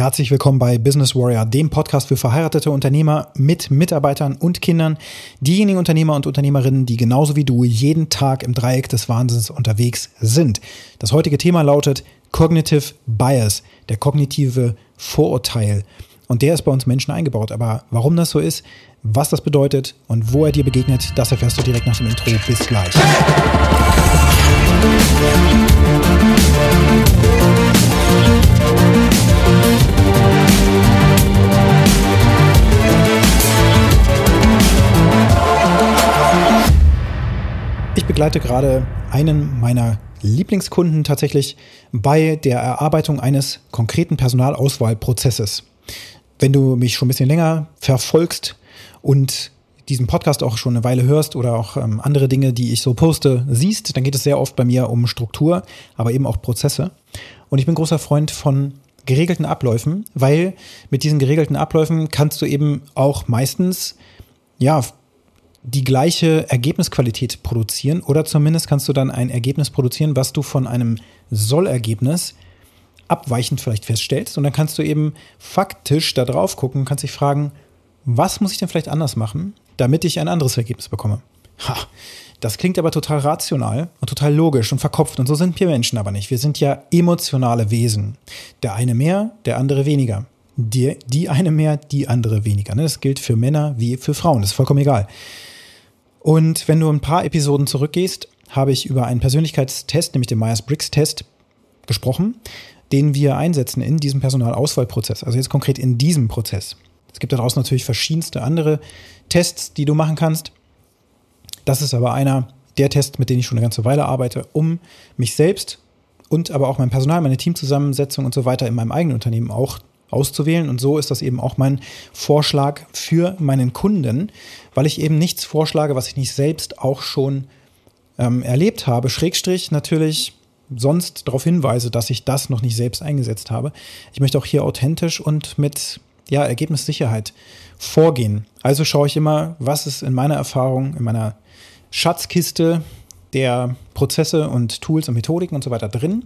Herzlich willkommen bei Business Warrior, dem Podcast für verheiratete Unternehmer mit Mitarbeitern und Kindern. Diejenigen Unternehmer und Unternehmerinnen, die genauso wie du jeden Tag im Dreieck des Wahnsinns unterwegs sind. Das heutige Thema lautet Cognitive Bias, der kognitive Vorurteil. Und der ist bei uns Menschen eingebaut. Aber warum das so ist, was das bedeutet und wo er dir begegnet, das erfährst du direkt nach dem Intro. Bis gleich. Ich begleite gerade einen meiner Lieblingskunden tatsächlich bei der Erarbeitung eines konkreten Personalauswahlprozesses. Wenn du mich schon ein bisschen länger verfolgst und diesen Podcast auch schon eine Weile hörst oder auch ähm, andere Dinge, die ich so poste, siehst, dann geht es sehr oft bei mir um Struktur, aber eben auch Prozesse. Und ich bin großer Freund von geregelten Abläufen, weil mit diesen geregelten Abläufen kannst du eben auch meistens ja die gleiche Ergebnisqualität produzieren oder zumindest kannst du dann ein Ergebnis produzieren, was du von einem Sollergebnis abweichend vielleicht feststellst und dann kannst du eben faktisch da drauf gucken, kannst dich fragen, was muss ich denn vielleicht anders machen, damit ich ein anderes Ergebnis bekomme? Ha, das klingt aber total rational und total logisch und verkopft und so sind wir Menschen aber nicht. Wir sind ja emotionale Wesen. Der eine mehr, der andere weniger. Die, die eine mehr, die andere weniger. Ne? Das gilt für Männer wie für Frauen. Das ist vollkommen egal. Und wenn du ein paar Episoden zurückgehst, habe ich über einen Persönlichkeitstest, nämlich den Myers-Briggs-Test, gesprochen, den wir einsetzen in diesem Personalauswahlprozess. Also jetzt konkret in diesem Prozess. Es gibt da draußen natürlich verschiedenste andere Tests, die du machen kannst. Das ist aber einer der Tests, mit denen ich schon eine ganze Weile arbeite, um mich selbst und aber auch mein Personal, meine Teamzusammensetzung und so weiter in meinem eigenen Unternehmen auch auszuwählen. Und so ist das eben auch mein Vorschlag für meinen Kunden, weil ich eben nichts vorschlage, was ich nicht selbst auch schon ähm, erlebt habe. Schrägstrich natürlich sonst darauf hinweise, dass ich das noch nicht selbst eingesetzt habe. Ich möchte auch hier authentisch und mit ja, Ergebnissicherheit vorgehen. Also schaue ich immer, was ist in meiner Erfahrung, in meiner Schatzkiste der Prozesse und Tools und Methodiken und so weiter drin,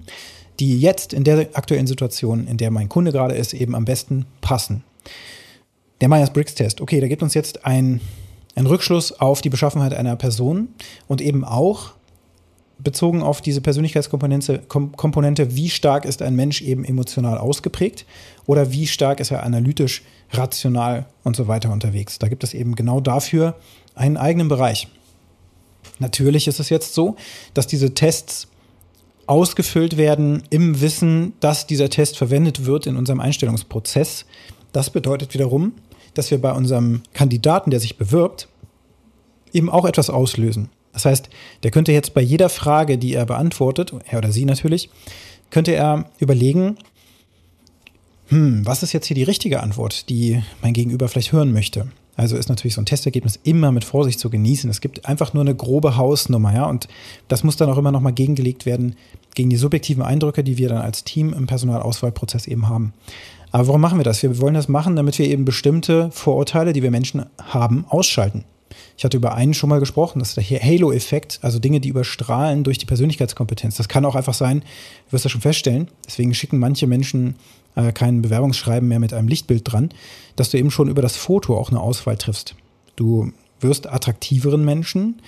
die jetzt in der aktuellen Situation, in der mein Kunde gerade ist, eben am besten passen. Der Myers-Briggs-Test, okay, da gibt uns jetzt ein, ein Rückschluss auf die Beschaffenheit einer Person und eben auch bezogen auf diese Persönlichkeitskomponente, Komponente, wie stark ist ein Mensch eben emotional ausgeprägt oder wie stark ist er analytisch, rational und so weiter unterwegs. Da gibt es eben genau dafür einen eigenen Bereich. Natürlich ist es jetzt so, dass diese Tests ausgefüllt werden im Wissen, dass dieser Test verwendet wird in unserem Einstellungsprozess. Das bedeutet wiederum, dass wir bei unserem Kandidaten, der sich bewirbt, eben auch etwas auslösen. Das heißt, der könnte jetzt bei jeder Frage, die er beantwortet, er oder sie natürlich, könnte er überlegen, hm, was ist jetzt hier die richtige Antwort, die mein Gegenüber vielleicht hören möchte? Also ist natürlich so ein Testergebnis immer mit Vorsicht zu genießen. Es gibt einfach nur eine grobe Hausnummer, ja, und das muss dann auch immer nochmal gegengelegt werden gegen die subjektiven Eindrücke, die wir dann als Team im Personalauswahlprozess eben haben. Aber warum machen wir das? Wir wollen das machen, damit wir eben bestimmte Vorurteile, die wir Menschen haben, ausschalten. Ich hatte über einen schon mal gesprochen, das ist der Halo-Effekt, also Dinge, die überstrahlen durch die Persönlichkeitskompetenz. Das kann auch einfach sein, du wirst das schon feststellen, deswegen schicken manche Menschen äh, kein Bewerbungsschreiben mehr mit einem Lichtbild dran, dass du eben schon über das Foto auch eine Auswahl triffst. Du wirst attraktiveren Menschen,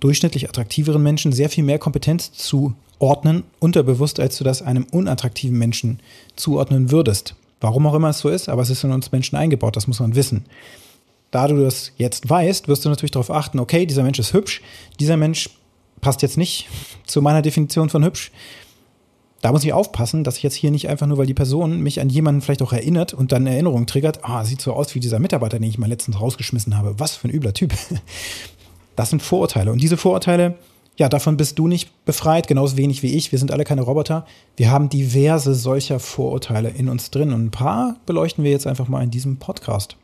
durchschnittlich attraktiveren Menschen sehr viel mehr Kompetenz zuordnen, unterbewusst, als du das einem unattraktiven Menschen zuordnen würdest. Warum auch immer es so ist, aber es ist in uns Menschen eingebaut, das muss man wissen. Da du das jetzt weißt, wirst du natürlich darauf achten, okay, dieser Mensch ist hübsch, dieser Mensch passt jetzt nicht zu meiner Definition von hübsch. Da muss ich aufpassen, dass ich jetzt hier nicht einfach nur, weil die Person mich an jemanden vielleicht auch erinnert und dann Erinnerung triggert, ah, sieht so aus wie dieser Mitarbeiter, den ich mal letztens rausgeschmissen habe. Was für ein übler Typ. Das sind Vorurteile. Und diese Vorurteile, ja, davon bist du nicht befreit, genauso wenig wie ich. Wir sind alle keine Roboter. Wir haben diverse solcher Vorurteile in uns drin. Und ein paar beleuchten wir jetzt einfach mal in diesem Podcast.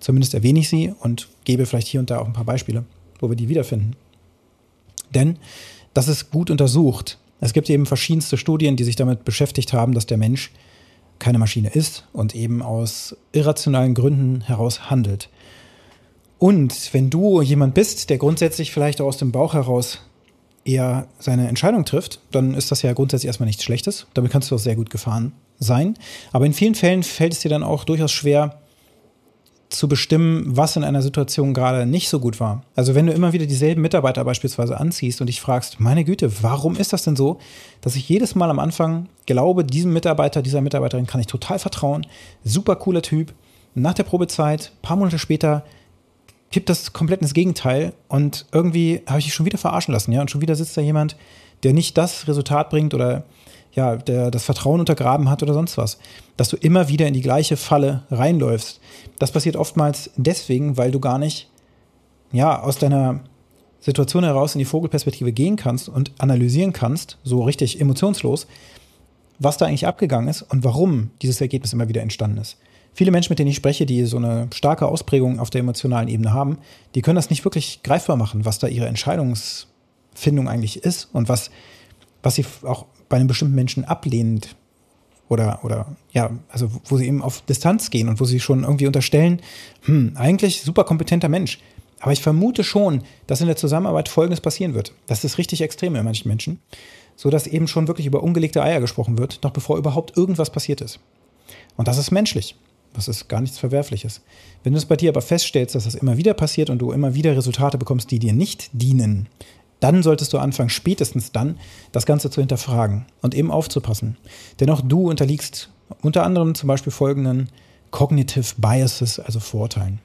Zumindest erwähne ich sie und gebe vielleicht hier und da auch ein paar Beispiele, wo wir die wiederfinden. Denn das ist gut untersucht. Es gibt eben verschiedenste Studien, die sich damit beschäftigt haben, dass der Mensch keine Maschine ist und eben aus irrationalen Gründen heraus handelt. Und wenn du jemand bist, der grundsätzlich vielleicht aus dem Bauch heraus eher seine Entscheidung trifft, dann ist das ja grundsätzlich erstmal nichts Schlechtes. Damit kannst du auch sehr gut gefahren sein. Aber in vielen Fällen fällt es dir dann auch durchaus schwer, zu bestimmen, was in einer Situation gerade nicht so gut war. Also wenn du immer wieder dieselben Mitarbeiter beispielsweise anziehst und dich fragst, meine Güte, warum ist das denn so, dass ich jedes Mal am Anfang glaube, diesem Mitarbeiter, dieser Mitarbeiterin kann ich total vertrauen, super cooler Typ. Nach der Probezeit, paar Monate später, kippt das komplett ins Gegenteil und irgendwie habe ich dich schon wieder verarschen lassen, ja, und schon wieder sitzt da jemand, der nicht das Resultat bringt oder ja, der das Vertrauen untergraben hat oder sonst was. Dass du immer wieder in die gleiche Falle reinläufst. Das passiert oftmals deswegen, weil du gar nicht, ja, aus deiner Situation heraus in die Vogelperspektive gehen kannst und analysieren kannst, so richtig emotionslos, was da eigentlich abgegangen ist und warum dieses Ergebnis immer wieder entstanden ist. Viele Menschen, mit denen ich spreche, die so eine starke Ausprägung auf der emotionalen Ebene haben, die können das nicht wirklich greifbar machen, was da ihre Entscheidungsfindung eigentlich ist und was, was sie auch bei einem bestimmten Menschen ablehnend oder, oder ja, also wo sie eben auf Distanz gehen und wo sie schon irgendwie unterstellen, hm, eigentlich super kompetenter Mensch. Aber ich vermute schon, dass in der Zusammenarbeit Folgendes passieren wird. Das ist richtig extrem in manchen Menschen, so dass eben schon wirklich über ungelegte Eier gesprochen wird, noch bevor überhaupt irgendwas passiert ist. Und das ist menschlich. Das ist gar nichts Verwerfliches. Wenn du es bei dir aber feststellst, dass das immer wieder passiert und du immer wieder Resultate bekommst, die dir nicht dienen, dann solltest du anfangen, spätestens dann, das Ganze zu hinterfragen und eben aufzupassen. Denn auch du unterliegst unter anderem zum Beispiel folgenden Cognitive Biases, also Vorurteilen.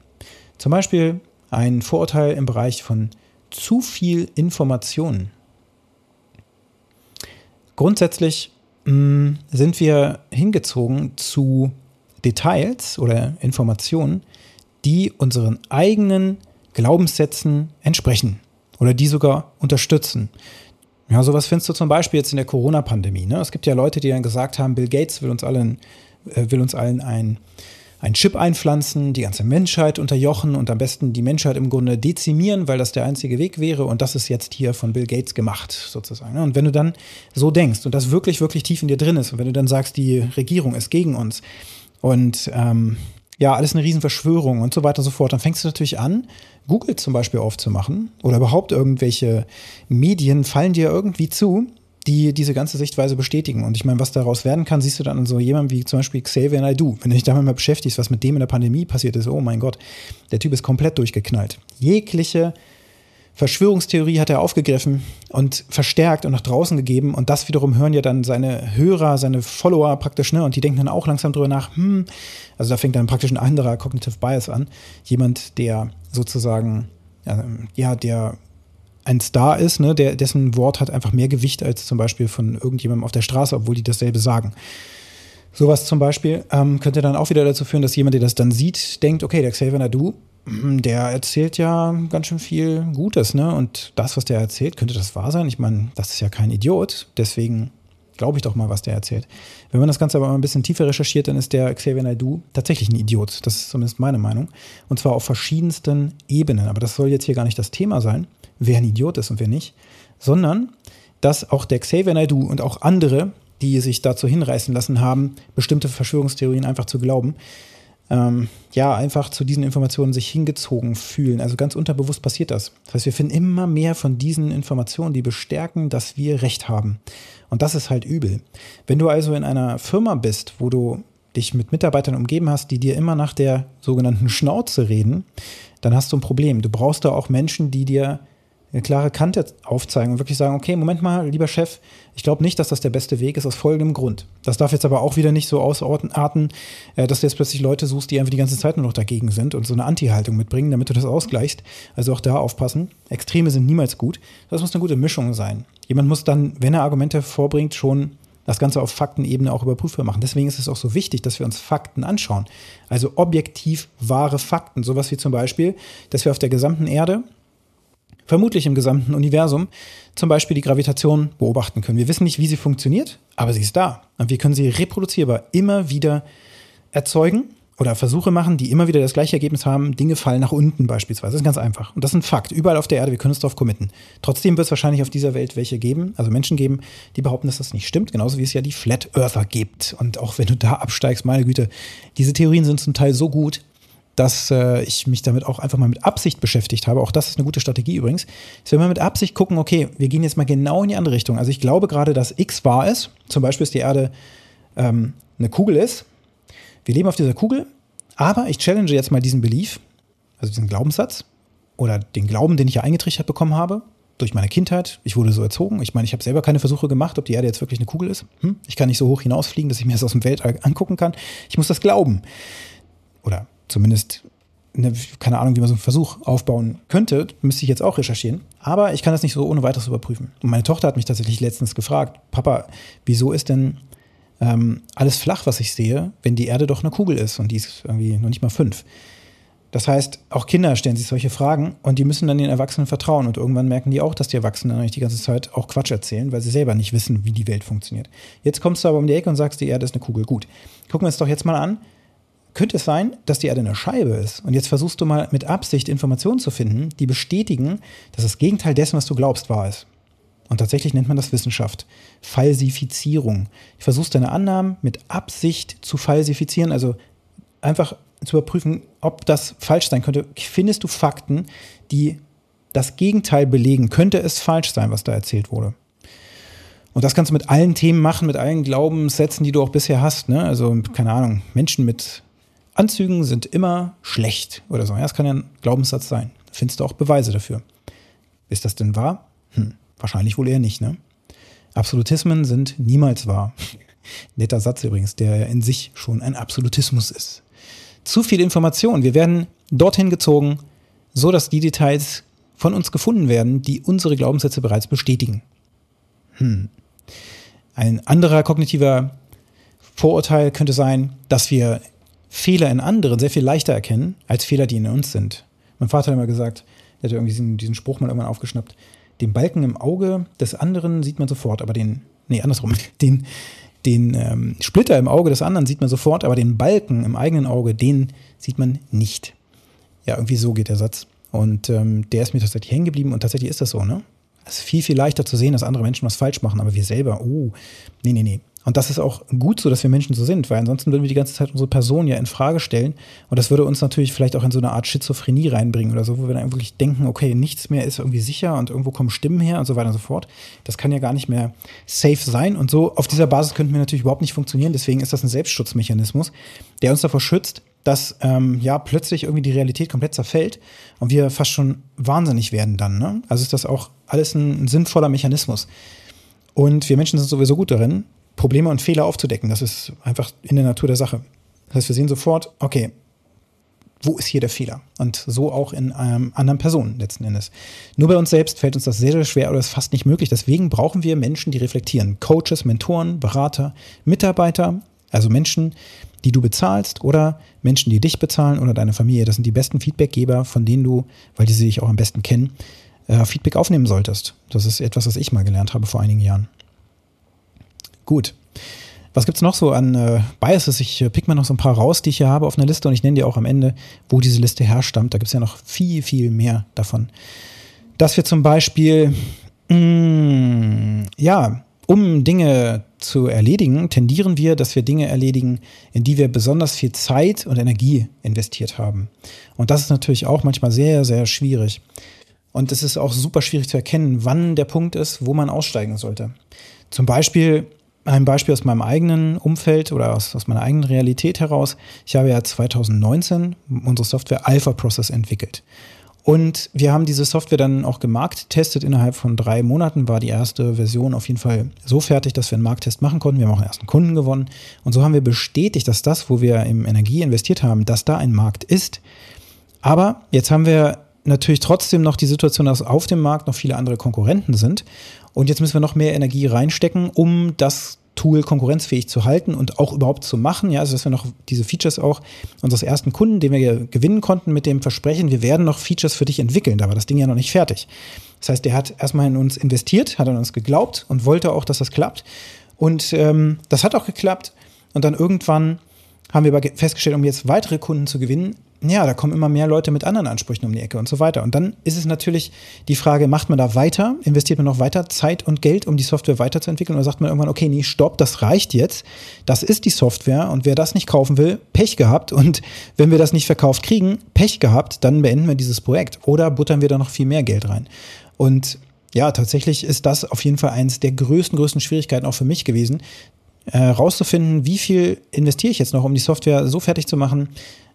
Zum Beispiel ein Vorurteil im Bereich von zu viel Informationen. Grundsätzlich mh, mm, sind wir hingezogen zu Details oder Informationen, die unseren eigenen Glaubenssätzen entsprechen oder die sogar unterstützen. Ja, sowas findest du zum Beispiel jetzt in der Corona-Pandemie. Ne? Es gibt ja Leute, die dann gesagt haben, Bill Gates will uns allen, äh, will uns allen ein, ein Chip einpflanzen, die ganze Menschheit unterjochen und am besten die Menschheit im Grunde dezimieren, weil das der einzige Weg wäre. Und das ist jetzt hier von Bill Gates gemacht, sozusagen. Ne? Und wenn du dann so denkst und das wirklich, wirklich tief in dir drin ist und wenn du dann sagst, die Regierung ist gegen uns und ähm, ja, alles eine Riesenverschwörung und so weiter und so fort, dann fängst du natürlich an, Google zum Beispiel aufzumachen oder überhaupt irgendwelche Medien fallen dir irgendwie zu, die diese ganze Sichtweise bestätigen. Und ich meine, was daraus werden kann, siehst du dann an so jemandem wie zum Beispiel Xavier Naidoo. Wenn du dich damit mal beschäftigst, was mit dem in der Pandemie passiert ist, oh mein Gott, der Typ ist komplett durchgeknallt. Jegliche Verschwörungstheorie hat er aufgegriffen und verstärkt und nach draußen gegeben. Und das wiederum hören ja dann seine Hörer, seine Follower praktisch, ne? Und die denken dann auch langsam drüber nach, hm, also da fängt dann praktisch ein anderer Cognitive Bias an. Jemand, der sozusagen, ja, der ein Star ist, ne, der, dessen Wort hat einfach mehr Gewicht als zum Beispiel von irgendjemandem auf der Straße, obwohl die dasselbe sagen. Sowas zum Beispiel ähm, könnte dann auch wieder dazu führen, dass jemand, der das dann sieht, denkt, okay, der Xavier Nadu, der erzählt ja ganz schön viel Gutes, ne? Und das, was der erzählt, könnte das wahr sein? Ich meine, das ist ja kein Idiot, deswegen glaube ich doch mal, was der erzählt. Wenn man das Ganze aber mal ein bisschen tiefer recherchiert, dann ist der Xavier Naidoo tatsächlich ein Idiot. Das ist zumindest meine Meinung. Und zwar auf verschiedensten Ebenen. Aber das soll jetzt hier gar nicht das Thema sein, wer ein Idiot ist und wer nicht, sondern dass auch der Xavier Naidoo und auch andere, die sich dazu hinreißen lassen haben, bestimmte Verschwörungstheorien einfach zu glauben, ähm, ja, einfach zu diesen Informationen sich hingezogen fühlen. Also ganz unterbewusst passiert das. Das heißt, wir finden immer mehr von diesen Informationen, die bestärken, dass wir Recht haben. Und das ist halt übel. Wenn du also in einer Firma bist, wo du dich mit Mitarbeitern umgeben hast, die dir immer nach der sogenannten Schnauze reden, dann hast du ein Problem. Du brauchst da auch Menschen, die dir eine klare Kante aufzeigen und wirklich sagen, okay, Moment mal, lieber Chef, ich glaube nicht, dass das der beste Weg ist, aus folgendem Grund. Das darf jetzt aber auch wieder nicht so ausarten, äh, dass du jetzt plötzlich Leute suchst, die einfach die ganze Zeit nur noch dagegen sind und so eine Anti-Haltung mitbringen, damit du das ausgleichst. Also auch da aufpassen. Extreme sind niemals gut. Das muss eine gute Mischung sein. Jemand muss dann, wenn er Argumente vorbringt, schon das Ganze auf Faktenebene auch überprüfbar machen. Deswegen ist es auch so wichtig, dass wir uns Fakten anschauen. Also objektiv wahre Fakten. Sowas wie zum Beispiel, dass wir auf der gesamten Erde vermutlich im gesamten Universum, zum Beispiel die Gravitation beobachten können. Wir wissen nicht, wie sie funktioniert, aber sie ist da. Und wir können sie reproduzierbar immer wieder erzeugen oder Versuche machen, die immer wieder das gleiche Ergebnis haben. Dinge fallen nach unten beispielsweise. Das ist ganz einfach. Und das ist ein Fakt. Überall auf der Erde, wir können uns darauf committen. Trotzdem wird es wahrscheinlich auf dieser Welt welche geben, also Menschen geben, die behaupten, dass das nicht stimmt. Genauso wie es ja die Flat Earther gibt. Und auch wenn du da absteigst, meine Güte, diese Theorien sind zum Teil so gut, dass äh, ich mich damit auch einfach mal mit Absicht beschäftigt habe. Auch das ist eine gute Strategie übrigens. Dass wir mal mit Absicht gucken, okay, wir gehen jetzt mal genau in die andere Richtung. Also ich glaube gerade, dass X wahr ist. Zum Beispiel ist die Erde ähm, eine Kugel ist. Wir leben auf dieser Kugel, aber ich challenge jetzt mal diesen Belief, also diesen Glaubenssatz oder den Glauben, den ich ja eingetrichtert bekommen habe durch meine Kindheit. Ich wurde so erzogen. Ich meine, ich habe selber keine Versuche gemacht, ob die Erde jetzt wirklich eine Kugel ist. Hm? Ich kann nicht so hoch hinausfliegen, dass ich mir das aus dem Weltall angucken kann. Ich muss das glauben. Oder zumindest eine, keine Ahnung, wie man so einen Versuch aufbauen könnte, müsste ich jetzt auch recherchieren. Aber ich kann das nicht so ohne weiteres überprüfen. Und meine Tochter hat mich tatsächlich letztens gefragt, Papa, wieso ist denn ähm, alles flach, was ich sehe, wenn die Erde doch eine Kugel ist und die ist irgendwie noch nicht mal fünf? Das heißt, auch Kinder stellen sich solche Fragen und die müssen dann den Erwachsenen vertrauen. Und irgendwann merken die auch, dass die Erwachsenen eigentlich die ganze Zeit auch Quatsch erzählen, weil sie selber nicht wissen, wie die Welt funktioniert. Jetzt kommst du aber um die Ecke und sagst, die Erde ist eine Kugel. Gut, gucken wir uns doch jetzt mal an. Könnte es sein, dass die Erde eine Scheibe ist? Und jetzt versuchst du mal mit Absicht Informationen zu finden, die bestätigen, dass das Gegenteil dessen, was du glaubst, wahr ist. Und tatsächlich nennt man das Wissenschaft. Falsifizierung. Du versuchst deine Annahmen mit Absicht zu falsifizieren, also einfach zu überprüfen, ob das falsch sein könnte, findest du Fakten, die das Gegenteil belegen. Könnte es falsch sein, was da erzählt wurde? Und das kannst du mit allen Themen machen, mit allen Glaubenssätzen, die du auch bisher hast. Ne? Also, keine Ahnung, Menschen mit Anzügen sind immer schlecht oder so. Ja, das kann ja ein Glaubenssatz sein. Da findest du auch Beweise dafür. Ist das denn wahr? Hm, wahrscheinlich wohl eher nicht, ne? Absolutismen sind niemals wahr. Netter Satz übrigens, der in sich schon ein Absolutismus ist zu viel Information. Wir werden dorthin gezogen, so dass die Details von uns gefunden werden, die unsere Glaubenssätze bereits bestätigen. Hm. Ein anderer kognitiver Vorurteil könnte sein, dass wir Fehler in anderen sehr viel leichter erkennen als Fehler, die in uns sind. Mein Vater hat immer gesagt, er hat irgendwie diesen, diesen Spruch mal irgendwann aufgeschnappt. Den Balken im Auge des anderen sieht man sofort, aber den, nee, andersrum, den, den ähm, Splitter im Auge des anderen sieht man sofort, aber den Balken im eigenen Auge, den sieht man nicht. Ja, irgendwie so geht der Satz. Und ähm, der ist mir tatsächlich hängen geblieben und tatsächlich ist das so, ne? Es ist viel, viel leichter zu sehen, dass andere Menschen was falsch machen, aber wir selber, oh, nee, nee, nee. Und das ist auch gut so, dass wir Menschen so sind, weil ansonsten würden wir die ganze Zeit unsere Person ja in Frage stellen. Und das würde uns natürlich vielleicht auch in so eine Art Schizophrenie reinbringen oder so, wo wir dann wirklich denken, okay, nichts mehr ist irgendwie sicher und irgendwo kommen Stimmen her und so weiter und so fort. Das kann ja gar nicht mehr safe sein. Und so auf dieser Basis könnten wir natürlich überhaupt nicht funktionieren. Deswegen ist das ein Selbstschutzmechanismus, der uns davor schützt, dass ähm, ja plötzlich irgendwie die Realität komplett zerfällt und wir fast schon wahnsinnig werden dann. Ne? Also ist das auch alles ein, ein sinnvoller Mechanismus. Und wir Menschen sind sowieso gut darin, Probleme und Fehler aufzudecken. Das ist einfach in der Natur der Sache. Das heißt, wir sehen sofort, okay, wo ist hier der Fehler? Und so auch in ähm, anderen Personen letzten Endes. Nur bei uns selbst fällt uns das sehr, sehr schwer oder ist fast nicht möglich. Deswegen brauchen wir Menschen, die reflektieren. Coaches, Mentoren, Berater, Mitarbeiter, also Menschen, die du bezahlst oder Menschen, die dich bezahlen oder deine Familie. Das sind die besten Feedbackgeber, von denen du, weil die sie dich auch am besten kennen, äh, Feedback aufnehmen solltest. Das ist etwas, was ich mal gelernt habe vor einigen Jahren. Gut. Was gibt es noch so an äh, Biases? Ich äh, pick mal noch so ein paar raus, die ich hier habe auf einer Liste und ich nenne dir auch am Ende, wo diese Liste herstammt. Da gibt es ja noch viel, viel mehr davon. Dass wir zum Beispiel, mm, ja, um Dinge zu erledigen, tendieren wir, dass wir Dinge erledigen, in die wir besonders viel Zeit und Energie investiert haben. Und das ist natürlich auch manchmal sehr, sehr schwierig. Und es ist auch super schwierig zu erkennen, wann der Punkt ist, wo man aussteigen sollte. Zum Beispiel ein Beispiel aus meinem eigenen Umfeld oder aus, aus meiner eigenen Realität heraus. Ich habe ja 2019 unsere Software Alpha Process entwickelt. Und wir haben diese Software dann auch gemarkt testet. Innerhalb von drei Monaten war die erste Version auf jeden Fall so fertig, dass wir einen Markttest machen konnten. Wir haben auch einen ersten Kunden gewonnen. Und so haben wir bestätigt, dass das, wo wir in Energie investiert haben, dass da ein Markt ist. Aber jetzt haben wir natürlich trotzdem noch die Situation, dass auf dem Markt noch viele andere Konkurrenten sind. Und jetzt müssen wir noch mehr Energie reinstecken, um das Tool konkurrenzfähig zu halten und auch überhaupt zu machen. Ja, also dass wir noch diese Features auch unseres ersten Kunden, den wir gewinnen konnten mit dem Versprechen, wir werden noch Features für dich entwickeln. Da war das Ding ja noch nicht fertig. Das heißt, der hat erstmal in uns investiert, hat an uns geglaubt und wollte auch, dass das klappt. Und ähm, das hat auch geklappt. Und dann irgendwann haben wir aber festgestellt, um jetzt weitere Kunden zu gewinnen, ja, da kommen immer mehr Leute mit anderen Ansprüchen um die Ecke und so weiter. Und dann ist es natürlich die Frage, macht man da weiter, investiert man noch weiter Zeit und Geld, um die Software weiterzuentwickeln oder sagt man irgendwann, okay, nee, stopp, das reicht jetzt. Das ist die Software und wer das nicht kaufen will, Pech gehabt. Und wenn wir das nicht verkauft kriegen, Pech gehabt, dann beenden wir dieses Projekt oder buttern wir da noch viel mehr Geld rein. Und ja, tatsächlich ist das auf jeden Fall eines der größten, größten Schwierigkeiten auch für mich gewesen, äh, rauszufinden, wie viel investiere ich jetzt noch, um die Software so fertig zu machen,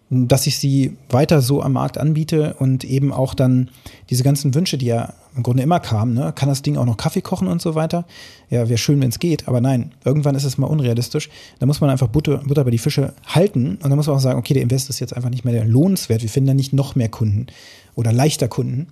dass ich sie weiter so am Markt anbiete und eben auch dann diese ganzen Wünsche, die ja im Grunde immer kamen, ne? kann das Ding auch noch Kaffee kochen und so weiter? Ja, wäre schön, wenn es geht, aber nein, irgendwann ist es mal unrealistisch. Da muss man einfach Butter, Butter bei die Fische halten und dann muss man auch sagen, okay, der Invest ist jetzt einfach nicht mehr lohnenswert, wir finden da nicht noch mehr Kunden oder leichter Kunden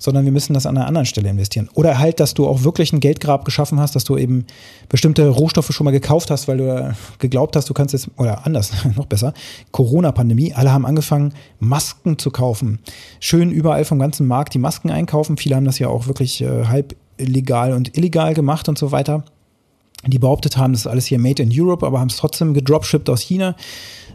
sondern wir müssen das an einer anderen Stelle investieren. Oder halt, dass du auch wirklich ein Geldgrab geschaffen hast, dass du eben bestimmte Rohstoffe schon mal gekauft hast, weil du geglaubt hast, du kannst jetzt, oder anders, noch besser, Corona-Pandemie, alle haben angefangen, Masken zu kaufen. Schön überall vom ganzen Markt die Masken einkaufen. Viele haben das ja auch wirklich äh, halb legal und illegal gemacht und so weiter. Die behauptet haben, das ist alles hier made in Europe, aber haben es trotzdem gedropshipped aus China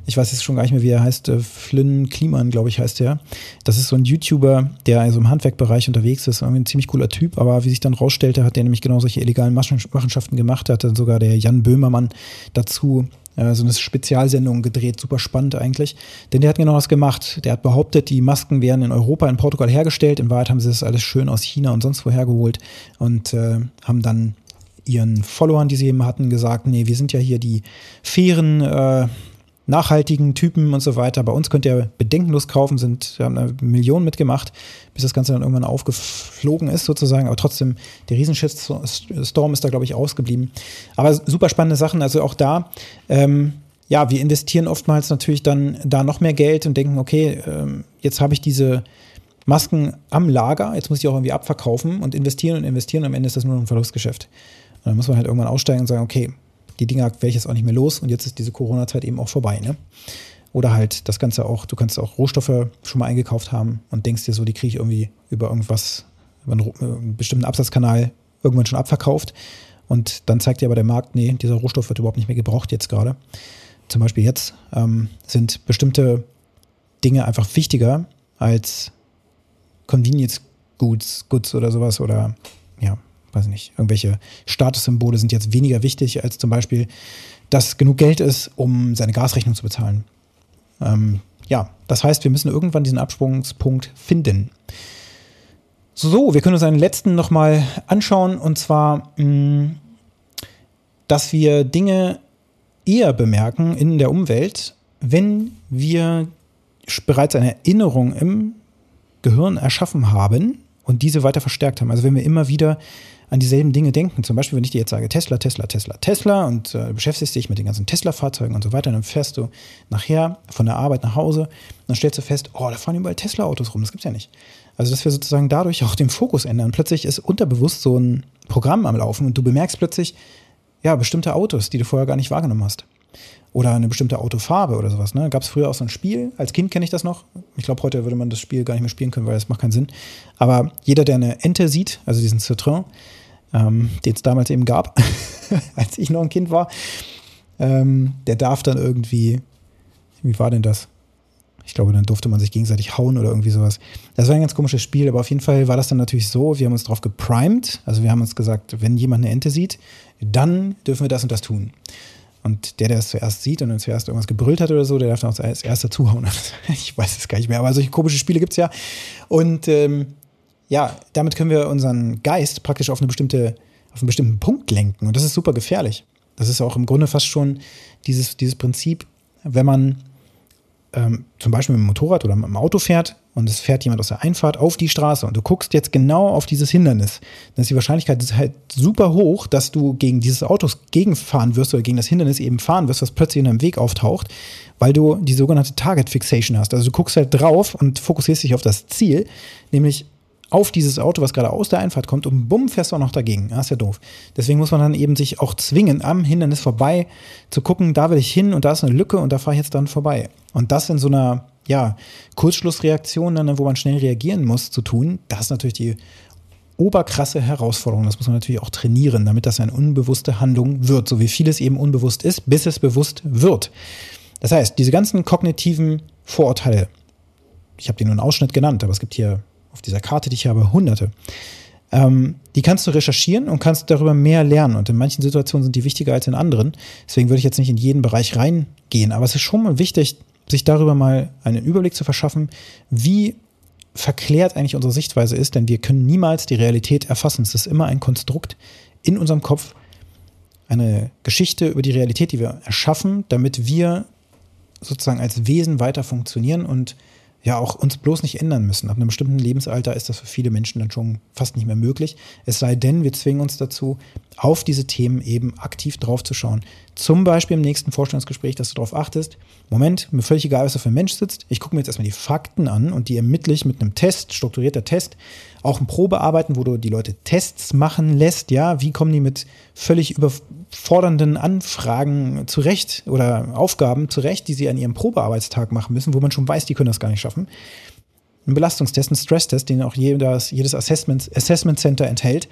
ich weiß jetzt schon gar nicht mehr, wie er heißt, äh, Flynn Kliman, glaube ich, heißt der. Das ist so ein YouTuber, der also im Handwerkbereich unterwegs ist, irgendwie ein ziemlich cooler Typ, aber wie sich dann rausstellte, hat der nämlich genau solche illegalen Machenschaften gemacht, hat dann sogar der Jan Böhmermann dazu äh, so eine Spezialsendung gedreht, super spannend eigentlich. Denn der hat genau das gemacht. Der hat behauptet, die Masken wären in Europa, in Portugal hergestellt. In Wahrheit haben sie das alles schön aus China und sonst woher geholt und äh, haben dann ihren Followern, die sie eben hatten, gesagt, nee, wir sind ja hier die fairen äh, nachhaltigen Typen und so weiter. Bei uns könnt ihr bedenkenlos kaufen, sind, wir haben eine Million mitgemacht, bis das Ganze dann irgendwann aufgeflogen ist sozusagen. Aber trotzdem, der Riesenshitstorm ist da, glaube ich, ausgeblieben. Aber super spannende Sachen. Also auch da, ähm, ja, wir investieren oftmals natürlich dann da noch mehr Geld und denken, okay, ähm, jetzt habe ich diese Masken am Lager, jetzt muss ich auch irgendwie abverkaufen und investieren und investieren. Und am Ende ist das nur ein Verlustgeschäft. Und dann muss man halt irgendwann aussteigen und sagen, okay, die Dinger werde ich jetzt auch nicht mehr los und jetzt ist diese Corona-Zeit eben auch vorbei. Ne? Oder halt das Ganze auch, du kannst auch Rohstoffe schon mal eingekauft haben und denkst dir so, die kriege ich irgendwie über irgendwas, über einen, einen bestimmten Absatzkanal irgendwann schon abverkauft. Und dann zeigt dir aber der Markt, nee, dieser Rohstoff wird überhaupt nicht mehr gebraucht jetzt gerade. Zum Beispiel jetzt ähm, sind bestimmte Dinge einfach wichtiger als Convenience Goods, Goods oder sowas oder ja, weiß nicht, irgendwelche Statussymbole sind jetzt weniger wichtig als zum Beispiel, dass genug Geld ist, um seine Gasrechnung zu bezahlen. Ähm, ja, das heißt, wir müssen irgendwann diesen Absprungspunkt finden. So, wir können uns einen letzten nochmal anschauen und zwar, mh, mm, dass wir Dinge eher bemerken in der Umwelt, wenn wir bereits eine Erinnerung im Gehirn erschaffen haben und diese weiter verstärkt haben. Also wenn wir immer wieder an dieselben Dinge denken. Zum Beispiel, wenn ich dir jetzt sage Tesla, Tesla, Tesla, Tesla und äh, beschäftigst dich mit den ganzen Tesla-Fahrzeugen und so weiter, dann fährst du nachher von der Arbeit nach Hause und dann stellst du fest, oh, da fahren überall Tesla-Autos rum. Das gibt's ja nicht. Also, dass wir sozusagen dadurch auch den Fokus ändern. Plötzlich ist unterbewusst so ein Programm am Laufen und du bemerkst plötzlich, ja, bestimmte Autos, die du vorher gar nicht wahrgenommen hast. Oder eine bestimmte Autofarbe oder sowas. Ne? Gab es früher auch so ein Spiel. Als Kind kenne ich das noch. Ich glaube, heute würde man das Spiel gar nicht mehr spielen können, weil das macht keinen Sinn. Aber jeder, der eine Ente sieht, also diesen Citroën, ähm, den es damals eben gab, als ich noch ein Kind war, ähm, der darf dann irgendwie, wie war denn das? Ich glaube, dann durfte man sich gegenseitig hauen oder irgendwie sowas. Das war ein ganz komisches Spiel, aber auf jeden Fall war das dann natürlich so, wir haben uns darauf geprimed, also wir haben uns gesagt, wenn jemand eine Ente sieht, dann dürfen wir das und das tun. Und der, der es zuerst sieht und dann zuerst irgendwas gebrüllt hat oder so, der darf dann auch als erster zuhauen. ich weiß es gar nicht mehr, aber solche komische Spiele gibt es ja. Und ähm, ja, damit können wir unseren Geist praktisch auf eine bestimmte, auf einen bestimmten Punkt lenken. Und das ist super gefährlich. Das ist auch im Grunde fast schon dieses, dieses Prinzip, wenn man ähm, zum Beispiel mit dem Motorrad oder mit dem Auto fährt und es fährt jemand aus der Einfahrt auf die Straße und du guckst jetzt genau auf dieses Hindernis, dann ist die Wahrscheinlichkeit halt super hoch, dass du gegen dieses Auto gegenfahren wirst oder gegen das Hindernis eben fahren wirst, was plötzlich in deinem Weg auftaucht, weil du die sogenannte Target Fixation hast. Also du guckst halt drauf und fokussierst dich auf das Ziel, nämlich auf dieses Auto, was gerade aus der Einfahrt kommt und bumm, fährst du auch noch dagegen. Das ist ja doof. Deswegen muss man dann eben sich auch zwingen, am Hindernis vorbei zu gucken, da will ich hin und da ist eine Lücke und da fahre ich jetzt dann vorbei. Und das in so einer, ja, Kurzschlussreaktion, dann, wo man schnell reagieren muss, zu tun, das ist natürlich die oberkrasse Herausforderung. Das muss man natürlich auch trainieren, damit das eine unbewusste Handlung wird, so wie vieles eben unbewusst ist, bis es bewusst wird. Das heißt, diese ganzen kognitiven Vorurteile, ich habe die nur einen Ausschnitt genannt, aber es gibt hier auf dieser Karte, die ich habe, hunderte. Ähm, die kannst du recherchieren und kannst darüber mehr lernen. Und in manchen Situationen sind die wichtiger als in anderen. Deswegen würde ich jetzt nicht in jeden Bereich reingehen. Aber es ist schon mal wichtig, sich darüber mal einen Überblick zu verschaffen, wie verklärt eigentlich unsere Sichtweise ist, denn wir können niemals die Realität erfassen. Es ist immer ein Konstrukt in unserem Kopf, eine Geschichte über die Realität, die wir erschaffen, damit wir sozusagen als Wesen weiter funktionieren und ja auch uns bloß nicht ändern müssen. Ab einem bestimmten Lebensalter ist das für viele Menschen dann schon fast nicht mehr möglich. Es sei denn, wir zwingen uns dazu, auf diese Themen eben aktiv drauf zu schauen. Zum Beispiel im nächsten Vorstellungsgespräch, dass du darauf achtest, Moment, mir völlig egal, was da für ein Mensch sitzt. Ich gucke mir jetzt erstmal die Fakten an und die ermittle ich mit einem Test, strukturierter Test, auch ein Probearbeiten, wo du die Leute Tests machen lässt. Ja, wie kommen die mit völlig überfordernden Anfragen zurecht oder Aufgaben zurecht, die sie an ihrem Probearbeitstag machen müssen, wo man schon weiß, die können das gar nicht schaffen. Ein Belastungstest, ein Stresstest, den auch jedes, jedes Assessment, Assessment Center enthält,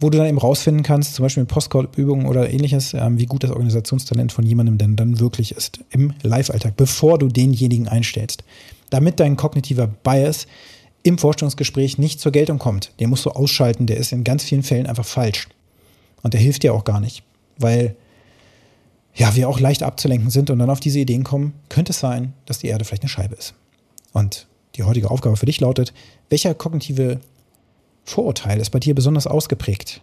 wo du dann eben rausfinden kannst, zum Beispiel mit Postcode-Übungen oder ähnliches, ähm, wie gut das Organisationstalent von jemandem denn dann wirklich ist im Live-Alltag, bevor du denjenigen einstellst. Damit dein kognitiver Bias im Vorstellungsgespräch nicht zur Geltung kommt. Den musst du ausschalten, der ist in ganz vielen Fällen einfach falsch. Und der hilft dir auch gar nicht, weil ja, wir auch leicht abzulenken sind und dann auf diese Ideen kommen, könnte es sein, dass die Erde vielleicht eine Scheibe ist. Und die heutige Aufgabe für dich lautet, welcher kognitive Vorurteil ist bei dir besonders ausgeprägt?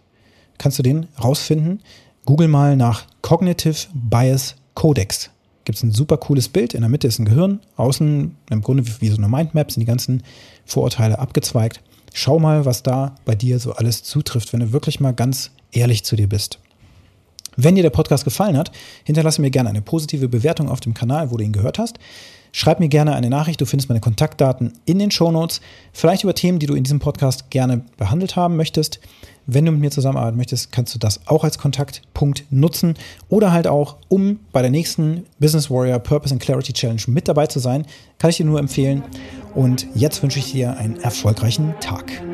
Kannst du den rausfinden? Google mal nach Cognitive Bias Codex gibt es ein super cooles Bild. In der Mitte ist ein Gehirn, außen im Grunde wie so eine Mindmap sind die ganzen Vorurteile abgezweigt. Schau mal, was da bei dir so alles zutrifft, wenn du wirklich mal ganz ehrlich zu dir bist. Wenn dir der Podcast gefallen hat, hinterlasse mir gerne eine positive Bewertung auf dem Kanal, wo du ihn gehört hast. Schreib mir gerne eine Nachricht, du findest meine Kontaktdaten in den Shownotes, vielleicht über Themen, die du in diesem Podcast gerne behandelt haben möchtest. Wenn du mit mir zusammenarbeiten möchtest, kannst du das auch als Kontaktpunkt nutzen oder halt auch, um bei der nächsten Business Warrior Purpose and Clarity Challenge mit dabei zu sein, kann ich dir nur empfehlen. Und jetzt wünsche ich dir einen erfolgreichen Tag.